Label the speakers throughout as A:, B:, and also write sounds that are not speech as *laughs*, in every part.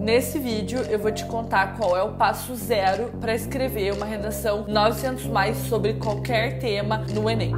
A: Nesse vídeo eu vou te contar qual é o passo zero para escrever uma redação 900 mais sobre qualquer tema no Enem.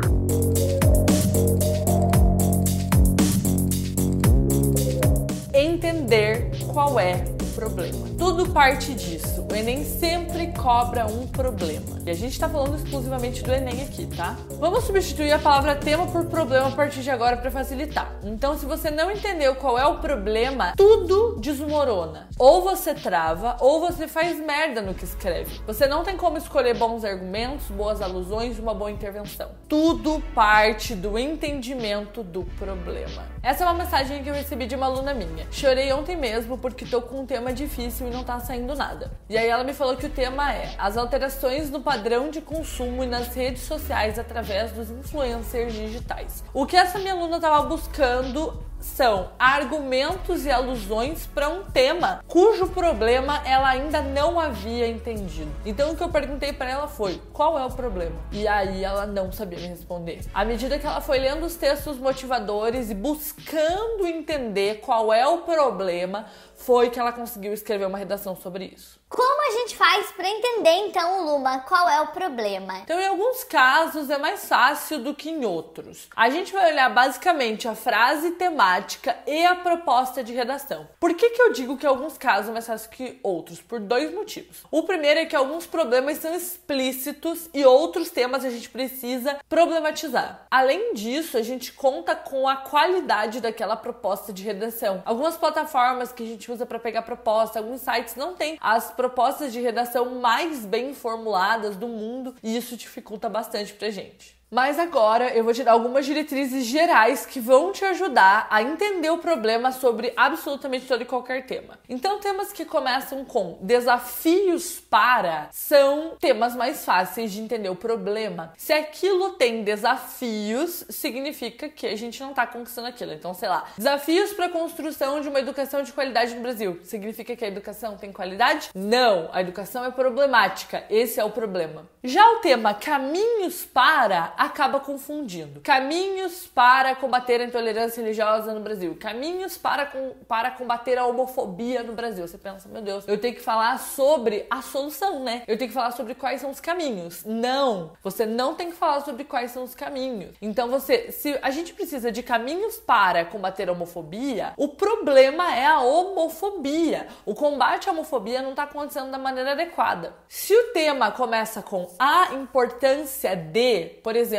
A: Entender qual é o problema. Tudo parte disso. O Enem sempre cobra um problema. E a gente está falando exclusivamente do Enem aqui, tá? Vamos substituir a palavra tema por problema a partir de agora para facilitar. Então, se você não entendeu qual é o problema, tudo desmorona. Ou você trava, ou você faz merda no que escreve. Você não tem como escolher bons argumentos, boas alusões uma boa intervenção. Tudo parte do entendimento do problema. Essa é uma mensagem que eu recebi de uma aluna minha. Chorei ontem mesmo porque tô com um tema difícil e não tá saindo nada. E aí ela me falou que o tema é as alterações no padrão de consumo e nas redes sociais através dos influencers digitais. O que essa minha aluna estava buscando são argumentos e alusões para um tema cujo problema ela ainda não havia entendido. Então o que eu perguntei para ela foi: qual é o problema? E aí ela não sabia me responder. À medida que ela foi lendo os textos motivadores e buscando entender qual é o problema, foi que ela conseguiu escrever uma redação sobre isso.
B: Como a gente faz para entender então, Luma, qual é o problema?
A: Então, em alguns casos é mais fácil do que em outros. A gente vai olhar basicamente a frase temática e a proposta de redação. Por que, que eu digo que em alguns casos é mais fácil que outros? Por dois motivos. O primeiro é que alguns problemas são explícitos e outros temas a gente precisa problematizar. Além disso, a gente conta com a qualidade daquela proposta de redação. Algumas plataformas que a gente usa para pegar proposta, alguns sites não têm as propostas de redação mais bem formuladas do mundo e isso dificulta bastante pra gente. Mas agora eu vou te dar algumas diretrizes gerais que vão te ajudar a entender o problema sobre absolutamente todo e qualquer tema. Então, temas que começam com desafios para são temas mais fáceis de entender o problema. Se aquilo tem desafios, significa que a gente não está conquistando aquilo. Então, sei lá, desafios para a construção de uma educação de qualidade no Brasil. Significa que a educação tem qualidade? Não, a educação é problemática. Esse é o problema. Já o tema caminhos para acaba confundindo. Caminhos para combater a intolerância religiosa no Brasil. Caminhos para, com, para combater a homofobia no Brasil. Você pensa, meu Deus, eu tenho que falar sobre a solução, né? Eu tenho que falar sobre quais são os caminhos. Não, você não tem que falar sobre quais são os caminhos. Então você, se a gente precisa de caminhos para combater a homofobia, o problema é a homofobia. O combate à homofobia não está acontecendo da maneira adequada. Se o tema começa com a importância de, por exemplo,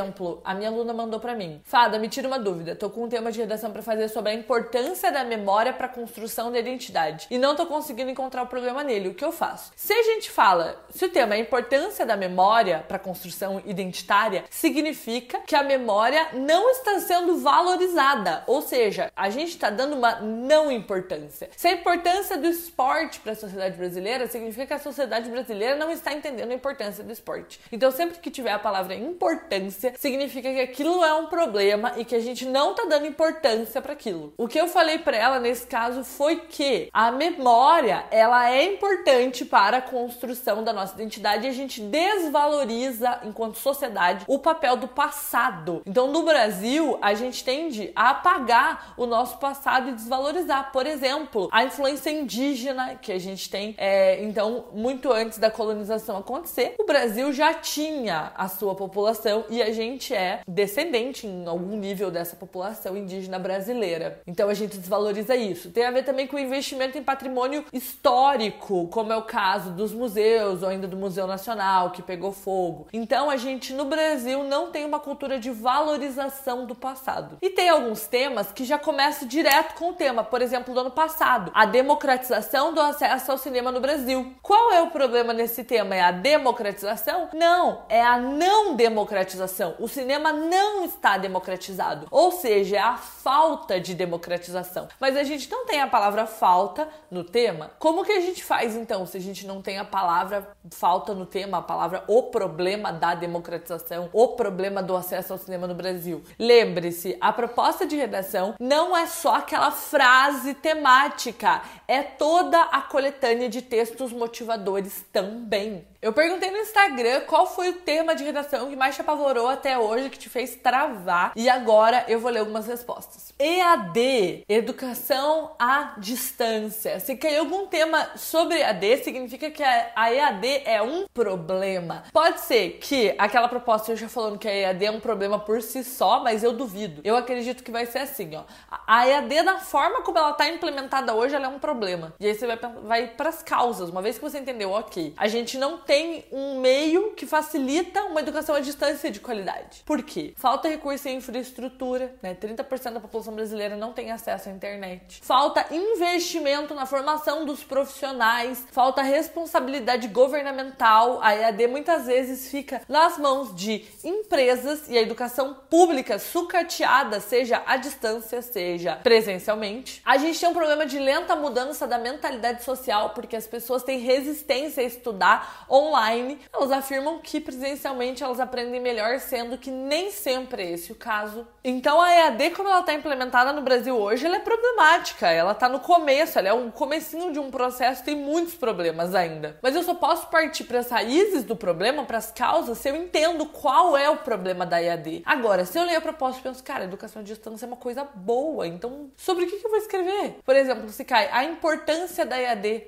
A: a minha aluna mandou para mim: "Fada, me tira uma dúvida. Tô com um tema de redação para fazer sobre a importância da memória para a construção da identidade e não tô conseguindo encontrar o problema nele. O que eu faço?" Se a gente fala, se o tema é a importância da memória para a construção identitária, significa que a memória não está sendo valorizada, ou seja, a gente está dando uma não importância. Se a importância do esporte para a sociedade brasileira significa que a sociedade brasileira não está entendendo a importância do esporte. Então, sempre que tiver a palavra importância, significa que aquilo é um problema e que a gente não tá dando importância para aquilo. O que eu falei para ela nesse caso foi que a memória, ela é importante para a construção da nossa identidade e a gente desvaloriza enquanto sociedade o papel do passado. Então, no Brasil, a gente tende a apagar o nosso passado e desvalorizar. Por exemplo, a influência indígena que a gente tem, é, então, muito antes da colonização acontecer, o Brasil já tinha a sua população e a gente é descendente em algum nível dessa população indígena brasileira. Então a gente desvaloriza isso. Tem a ver também com o investimento em patrimônio histórico, como é o caso dos museus ou ainda do Museu Nacional que pegou fogo. Então a gente no Brasil não tem uma cultura de valorização do passado. E tem alguns temas que já começam direto com o tema, por exemplo, do ano passado, a democratização do acesso ao cinema no Brasil. Qual é o problema nesse tema? É a democratização? Não, é a não democratização. O cinema não está democratizado, ou seja, é a falta de democratização. Mas a gente não tem a palavra falta no tema. Como que a gente faz então se a gente não tem a palavra falta no tema, a palavra o problema da democratização, o problema do acesso ao cinema no Brasil? Lembre-se, a proposta de redação não é só aquela frase temática, é toda a coletânea de textos motivadores também. Eu perguntei no Instagram qual foi o tema de redação que mais te apavorou até hoje, que te fez travar, e agora eu vou ler algumas respostas. EAD, educação à distância. Se caiu algum tema sobre EAD, significa que a EAD é um problema. Pode ser que aquela proposta eu já falando que a EAD é um problema por si só, mas eu duvido. Eu acredito que vai ser assim, ó. A EAD, da forma como ela está implementada hoje, ela é um problema. E aí você vai, vai para as causas. Uma vez que você entendeu, ok, a gente não tem um meio que facilita uma educação à distância de qualidade. Por quê? Falta recurso em infraestrutura, né? 30% da população brasileira não tem acesso à internet. Falta investimento na formação dos profissionais, falta responsabilidade governamental. A EAD muitas vezes fica nas mãos de empresas e a educação pública sucateada, seja à distância, seja presencialmente. A gente tem um problema de lenta mudança da mentalidade social, porque as pessoas têm resistência a estudar online. Elas afirmam que presencialmente elas aprendem melhor, sendo que nem sempre é esse o caso. Então a EAD, como ela está implementada no Brasil hoje, ela é problemática. Ela está no começo, ela é um comecinho de um processo, tem muitos problemas ainda. Mas eu só posso partir para as raízes do problema, para as causas, se eu entendo qual é o problema da EAD. Agora, se eu leio a proposta e penso, cara, educação à distância é uma coisa boa, então sobre o que eu vou escrever? Por exemplo, se cai a importância da EAD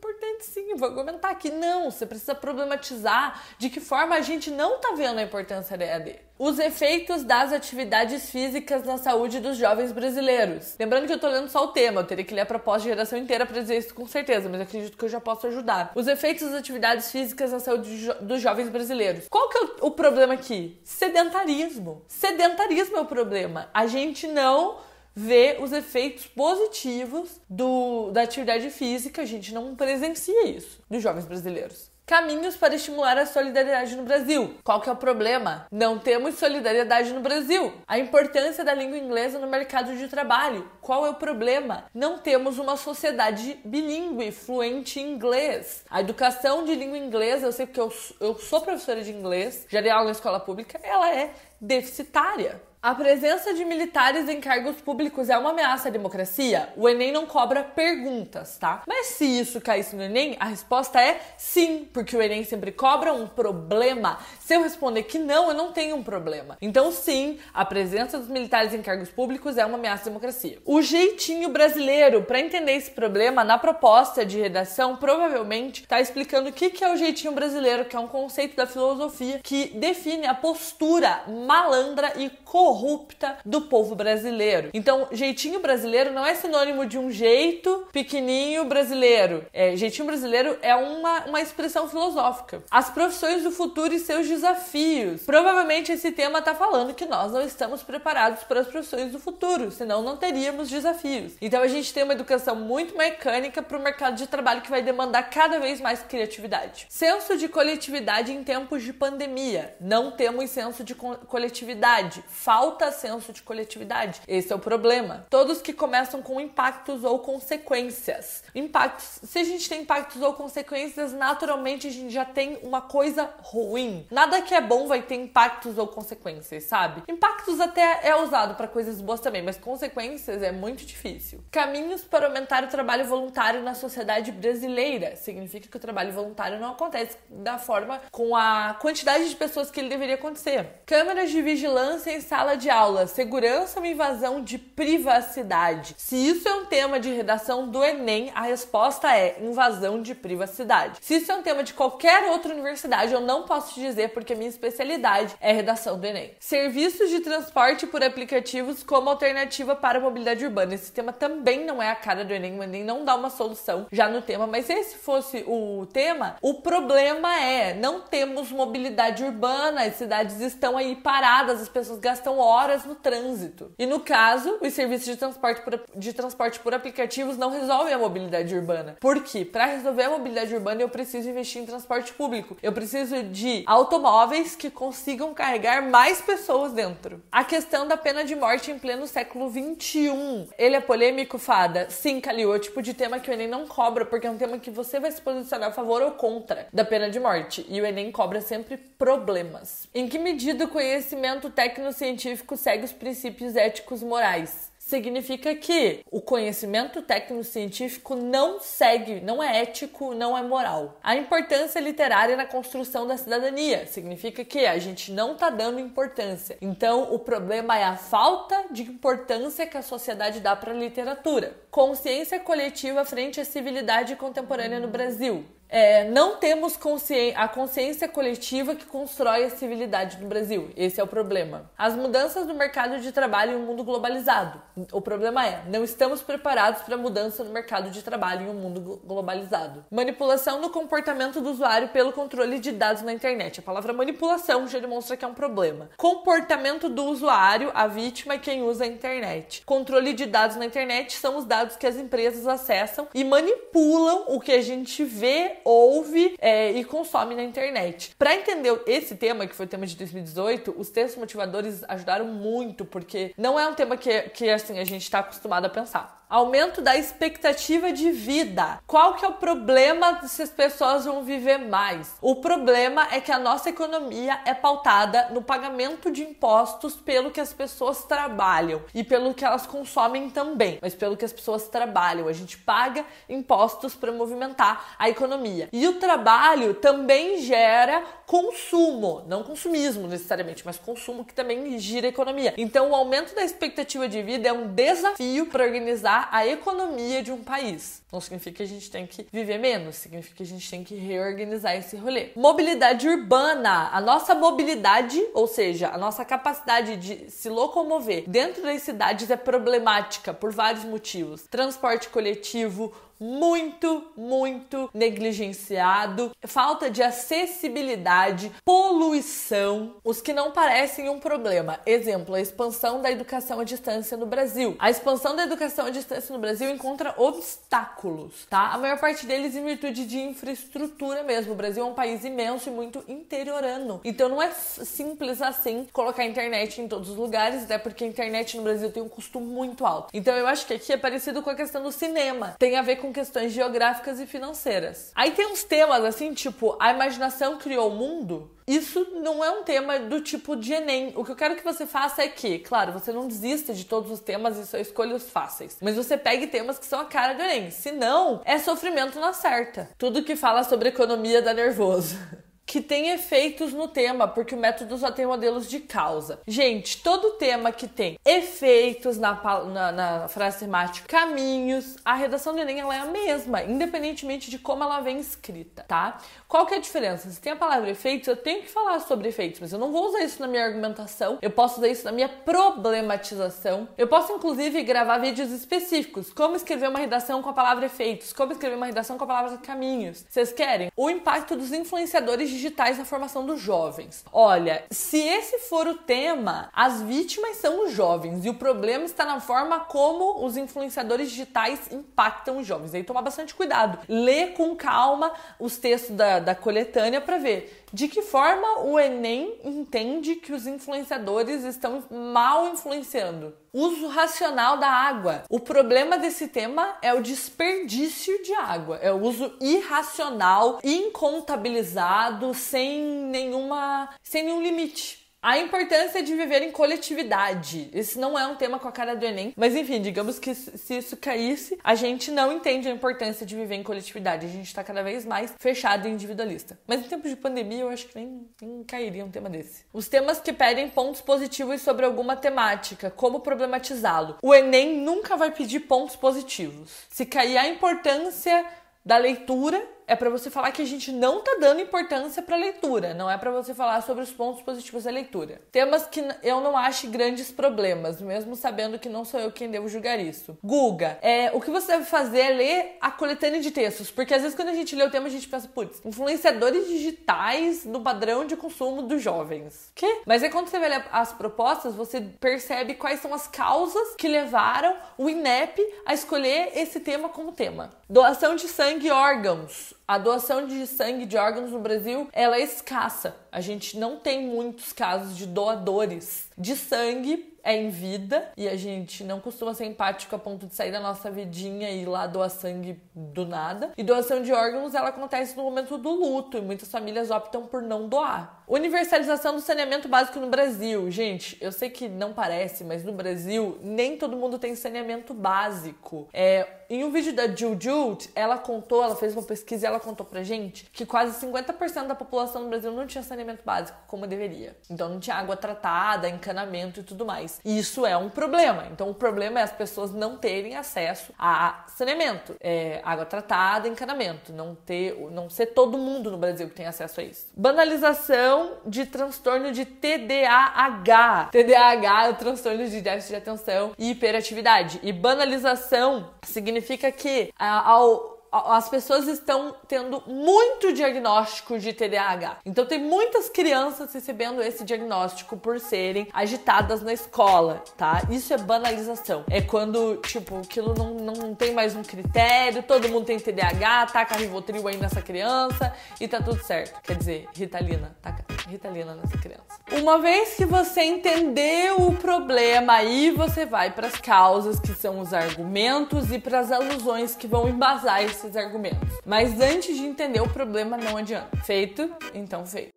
A: importante sim, vou argumentar que não, você precisa problematizar de que forma a gente não tá vendo a importância da EAD. Os efeitos das atividades físicas na saúde dos jovens brasileiros. Lembrando que eu tô lendo só o tema, eu teria que ler a proposta de redação inteira para dizer isso com certeza, mas acredito que eu já posso ajudar. Os efeitos das atividades físicas na saúde dos jovens brasileiros. Qual que é o problema aqui? Sedentarismo. Sedentarismo é o problema. A gente não ver os efeitos positivos do, da atividade física. A gente não presencia isso dos jovens brasileiros. Caminhos para estimular a solidariedade no Brasil. Qual que é o problema? Não temos solidariedade no Brasil. A importância da língua inglesa no mercado de trabalho. Qual é o problema? Não temos uma sociedade bilíngue, fluente em inglês. A educação de língua inglesa, eu sei porque eu, eu sou professora de inglês, já dei aula na escola pública, ela é deficitária. A presença de militares em cargos públicos é uma ameaça à democracia? O Enem não cobra perguntas, tá? Mas se isso caísse no Enem, a resposta é sim, porque o Enem sempre cobra um problema. Se eu responder que não, eu não tenho um problema. Então, sim, a presença dos militares em cargos públicos é uma ameaça à democracia. O jeitinho brasileiro, para entender esse problema, na proposta de redação, provavelmente está explicando o que é o jeitinho brasileiro, que é um conceito da filosofia que define a postura malandra e corrupta corrupta do povo brasileiro. Então, jeitinho brasileiro não é sinônimo de um jeito pequenininho brasileiro. É, jeitinho brasileiro é uma, uma expressão filosófica. As profissões do futuro e seus desafios. Provavelmente esse tema está falando que nós não estamos preparados para as profissões do futuro, senão não teríamos desafios. Então a gente tem uma educação muito mecânica para o mercado de trabalho que vai demandar cada vez mais criatividade. Senso de coletividade em tempos de pandemia. Não temos senso de co coletividade. Falta falta senso de coletividade. Esse é o problema. Todos que começam com impactos ou consequências. Impactos, se a gente tem impactos ou consequências, naturalmente a gente já tem uma coisa ruim. Nada que é bom vai ter impactos ou consequências, sabe? Impactos até é usado para coisas boas também, mas consequências é muito difícil. Caminhos para aumentar o trabalho voluntário na sociedade brasileira. Significa que o trabalho voluntário não acontece da forma com a quantidade de pessoas que ele deveria acontecer. Câmeras de vigilância em sala sala de aula, segurança ou invasão de privacidade? Se isso é um tema de redação do Enem, a resposta é invasão de privacidade. Se isso é um tema de qualquer outra universidade, eu não posso te dizer porque minha especialidade é redação do Enem. Serviços de transporte por aplicativos como alternativa para a mobilidade urbana. Esse tema também não é a cara do Enem, o Enem não dá uma solução já no tema, mas se esse fosse o tema, o problema é não temos mobilidade urbana, as cidades estão aí paradas, as pessoas gastam horas no trânsito. E no caso, os serviços de transporte por, de transporte por aplicativos não resolvem a mobilidade urbana. Por quê? Para resolver a mobilidade urbana, eu preciso investir em transporte público. Eu preciso de automóveis que consigam carregar mais pessoas dentro. A questão da pena de morte em pleno século 21. Ele é polêmico, fada? Sim, Calil, é o tipo de tema que o Enem não cobra, porque é um tema que você vai se posicionar a favor ou contra da pena de morte. E o Enem cobra sempre problemas. Em que medida o conhecimento técnico-científico científico segue os princípios éticos morais. significa que o conhecimento técnico-científico não segue, não é ético, não é moral. A importância literária na construção da cidadania significa que a gente não está dando importância. Então, o problema é a falta de importância que a sociedade dá para a literatura. Consciência coletiva frente à civilidade contemporânea no Brasil. É, não temos consci... a consciência coletiva que constrói a civilidade no Brasil. Esse é o problema. As mudanças no mercado de trabalho em um mundo globalizado. O problema é, não estamos preparados para a mudança no mercado de trabalho em um mundo globalizado. Manipulação do comportamento do usuário pelo controle de dados na internet. A palavra manipulação já demonstra que é um problema. Comportamento do usuário, a vítima e quem usa a internet. Controle de dados na internet são os dados que as empresas acessam e manipulam o que a gente vê ouve é, e consome na internet. Para entender esse tema, que foi o tema de 2018, os textos motivadores ajudaram muito, porque não é um tema que, que assim, a gente está acostumado a pensar. Aumento da expectativa de vida. Qual que é o problema se as pessoas vão viver mais? O problema é que a nossa economia é pautada no pagamento de impostos pelo que as pessoas trabalham e pelo que elas consomem também, mas pelo que as pessoas trabalham. A gente paga impostos para movimentar a economia. E o trabalho também gera consumo, não consumismo necessariamente, mas consumo que também gira a economia. Então, o aumento da expectativa de vida é um desafio para organizar a economia de um país. Não significa que a gente tem que viver menos, significa que a gente tem que reorganizar esse rolê. Mobilidade urbana. A nossa mobilidade, ou seja, a nossa capacidade de se locomover dentro das cidades é problemática por vários motivos. Transporte coletivo, muito, muito negligenciado, falta de acessibilidade, poluição, os que não parecem um problema. Exemplo, a expansão da educação à distância no Brasil. A expansão da educação à distância no Brasil encontra obstáculos, tá? A maior parte deles em virtude de infraestrutura mesmo. O Brasil é um país imenso e muito interiorano. Então não é simples assim colocar internet em todos os lugares, até porque a internet no Brasil tem um custo muito alto. Então eu acho que aqui é parecido com a questão do cinema. Tem a ver com questões geográficas e financeiras. Aí tem uns temas assim, tipo, a imaginação criou o mundo. Isso não é um tema do tipo de Enem. O que eu quero que você faça é que, claro, você não desista de todos os temas e só escolha os fáceis. Mas você pegue temas que são a cara do Enem. Se não, é sofrimento na certa. Tudo que fala sobre economia dá nervoso. *laughs* que tem efeitos no tema, porque o método só tem modelos de causa. Gente, todo tema que tem efeitos na, na, na frase temática, caminhos, a redação do Enem ela é a mesma, independentemente de como ela vem escrita, tá? Qual que é a diferença? Se tem a palavra efeitos, eu tenho que falar sobre efeitos, mas eu não vou usar isso na minha argumentação, eu posso usar isso na minha problematização. Eu posso, inclusive, gravar vídeos específicos, como escrever uma redação com a palavra efeitos, como escrever uma redação com a palavra caminhos. Vocês querem? O impacto dos influenciadores digitais na formação dos jovens. Olha, se esse for o tema, as vítimas são os jovens e o problema está na forma como os influenciadores digitais impactam os jovens. Aí tomar bastante cuidado. Lê com calma os textos da, da coletânea para ver de que forma o Enem entende que os influenciadores estão mal influenciando. Uso racional da água. O problema desse tema é o desperdício de água, é o uso irracional, incontabilizado, sem nenhuma, sem nenhum limite. A importância de viver em coletividade. Esse não é um tema com a cara do Enem, mas enfim, digamos que se isso caísse, a gente não entende a importância de viver em coletividade. A gente está cada vez mais fechado e individualista. Mas em tempos de pandemia, eu acho que nem, nem cairia um tema desse. Os temas que pedem pontos positivos sobre alguma temática, como problematizá-lo. O Enem nunca vai pedir pontos positivos. Se cair a importância da leitura, é para você falar que a gente não tá dando importância para leitura, não é para você falar sobre os pontos positivos da leitura. Temas que eu não acho grandes problemas, mesmo sabendo que não sou eu quem devo julgar isso. Guga, é, o que você deve fazer é ler a coletânea de textos, porque às vezes quando a gente lê o tema a gente pensa, putz, influenciadores digitais no padrão de consumo dos jovens. Que? Mas aí quando você ler as propostas, você percebe quais são as causas que levaram o INEP a escolher esse tema como tema. Doação de sangue e órgãos. A doação de sangue de órgãos no Brasil ela é escassa. A gente não tem muitos casos de doadores de sangue é em vida e a gente não costuma ser empático a ponto de sair da nossa vidinha e ir lá doar sangue do nada. E doação de órgãos ela acontece no momento do luto e muitas famílias optam por não doar. Universalização do saneamento básico no Brasil. Gente, eu sei que não parece, mas no Brasil nem todo mundo tem saneamento básico. É, em um vídeo da Jujut, ela contou, ela fez uma pesquisa e ela contou pra gente que quase 50% da população no Brasil não tinha saneamento básico como deveria. Então não tinha água tratada, encanamento e tudo mais. Isso é um problema. Então o problema é as pessoas não terem acesso a saneamento, é, água tratada, encanamento, não ter, não ser todo mundo no Brasil que tem acesso a isso. Banalização de transtorno de TDAH. TDAH é o transtorno de déficit de atenção e hiperatividade. E banalização significa que ao as pessoas estão tendo muito diagnóstico de TDAH. Então tem muitas crianças recebendo esse diagnóstico por serem agitadas na escola, tá? Isso é banalização. É quando, tipo, aquilo não, não tem mais um critério, todo mundo tem TDAH, taca Rivotril aí nessa criança e tá tudo certo. Quer dizer, Ritalina, taca Ritalina nessa criança. Uma vez que você entendeu o problema, aí você vai para as causas, que são os argumentos, e para as alusões que vão embasar esse esses argumentos. Mas antes de entender o problema, não adianta. Feito? Então feito.